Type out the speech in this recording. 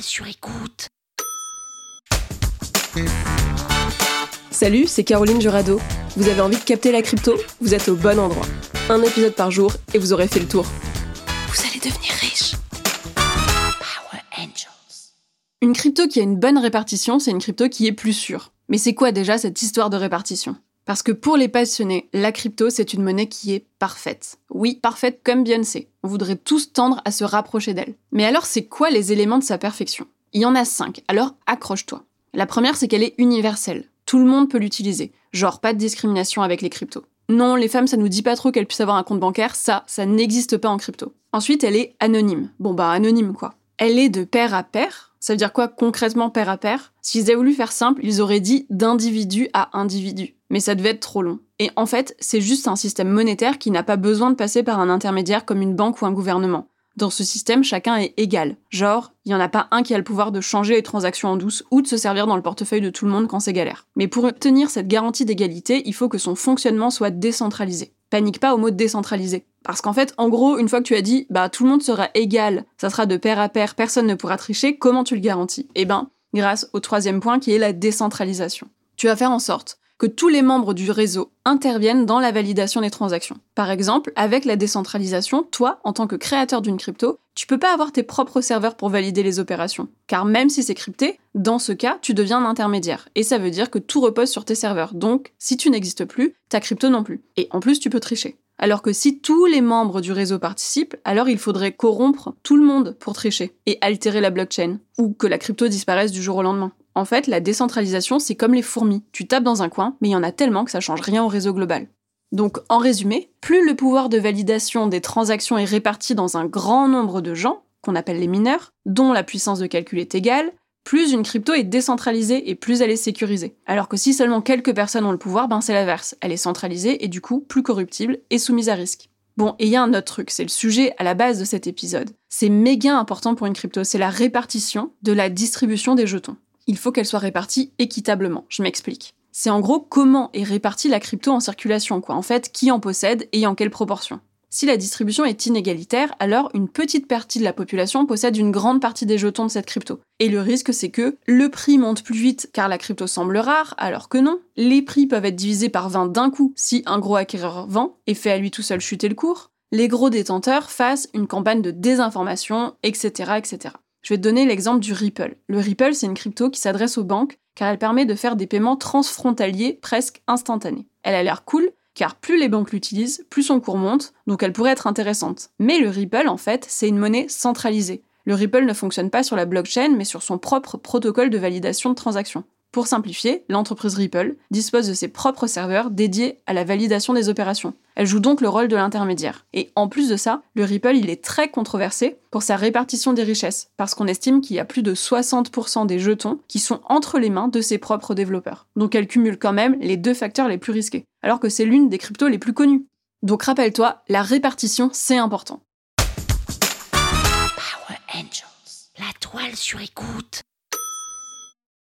Sur écoute. Salut, c'est Caroline Jurado. Vous avez envie de capter la crypto? Vous êtes au bon endroit. Un épisode par jour et vous aurez fait le tour. Vous allez devenir riche. Power Angels. Une crypto qui a une bonne répartition, c'est une crypto qui est plus sûre. Mais c'est quoi déjà cette histoire de répartition? Parce que pour les passionnés, la crypto, c'est une monnaie qui est parfaite. Oui, parfaite comme Beyoncé. On voudrait tous tendre à se rapprocher d'elle. Mais alors, c'est quoi les éléments de sa perfection? Il y en a cinq, alors accroche-toi. La première, c'est qu'elle est universelle. Tout le monde peut l'utiliser. Genre, pas de discrimination avec les cryptos. Non, les femmes, ça nous dit pas trop qu'elles puissent avoir un compte bancaire, ça, ça n'existe pas en crypto. Ensuite, elle est anonyme. Bon bah, anonyme quoi. Elle est de pair à pair. Ça veut dire quoi concrètement pair à pair? S'ils avaient voulu faire simple, ils auraient dit d'individu à individu. Mais ça devait être trop long. Et en fait, c'est juste un système monétaire qui n'a pas besoin de passer par un intermédiaire comme une banque ou un gouvernement. Dans ce système, chacun est égal. Genre, il n'y en a pas un qui a le pouvoir de changer les transactions en douce ou de se servir dans le portefeuille de tout le monde quand c'est galère. Mais pour obtenir cette garantie d'égalité, il faut que son fonctionnement soit décentralisé. Panique pas au mot décentralisé. Parce qu'en fait, en gros, une fois que tu as dit, bah tout le monde sera égal, ça sera de pair à pair, personne ne pourra tricher, comment tu le garantis? Eh ben, grâce au troisième point qui est la décentralisation. Tu vas faire en sorte que tous les membres du réseau interviennent dans la validation des transactions. Par exemple, avec la décentralisation, toi, en tant que créateur d'une crypto, tu peux pas avoir tes propres serveurs pour valider les opérations. Car même si c'est crypté, dans ce cas, tu deviens un intermédiaire. Et ça veut dire que tout repose sur tes serveurs. Donc, si tu n'existes plus, ta crypto non plus. Et en plus, tu peux tricher. Alors que si tous les membres du réseau participent, alors il faudrait corrompre tout le monde pour tricher et altérer la blockchain, ou que la crypto disparaisse du jour au lendemain. En fait, la décentralisation, c'est comme les fourmis. Tu tapes dans un coin, mais il y en a tellement que ça change rien au réseau global. Donc, en résumé, plus le pouvoir de validation des transactions est réparti dans un grand nombre de gens, qu'on appelle les mineurs, dont la puissance de calcul est égale, plus une crypto est décentralisée et plus elle est sécurisée. Alors que si seulement quelques personnes ont le pouvoir, ben c'est l'inverse. Elle est centralisée et du coup plus corruptible et soumise à risque. Bon, et il y a un autre truc, c'est le sujet à la base de cet épisode. C'est méga important pour une crypto, c'est la répartition de la distribution des jetons il faut qu'elle soit répartie équitablement. Je m'explique. C'est en gros comment est répartie la crypto en circulation, quoi. En fait, qui en possède et en quelle proportion. Si la distribution est inégalitaire, alors une petite partie de la population possède une grande partie des jetons de cette crypto. Et le risque, c'est que le prix monte plus vite car la crypto semble rare, alors que non. Les prix peuvent être divisés par 20 d'un coup si un gros acquéreur vend et fait à lui tout seul chuter le cours. Les gros détenteurs fassent une campagne de désinformation, etc., etc. Je vais te donner l'exemple du Ripple. Le Ripple, c'est une crypto qui s'adresse aux banques car elle permet de faire des paiements transfrontaliers presque instantanés. Elle a l'air cool car plus les banques l'utilisent, plus son cours monte, donc elle pourrait être intéressante. Mais le Ripple, en fait, c'est une monnaie centralisée. Le Ripple ne fonctionne pas sur la blockchain, mais sur son propre protocole de validation de transactions. Pour simplifier, l'entreprise Ripple dispose de ses propres serveurs dédiés à la validation des opérations. Elle joue donc le rôle de l'intermédiaire. Et en plus de ça, le Ripple, est très controversé pour sa répartition des richesses, parce qu'on estime qu'il y a plus de 60% des jetons qui sont entre les mains de ses propres développeurs. Donc elle cumule quand même les deux facteurs les plus risqués, alors que c'est l'une des cryptos les plus connues. Donc rappelle-toi, la répartition, c'est important. La toile sur écoute.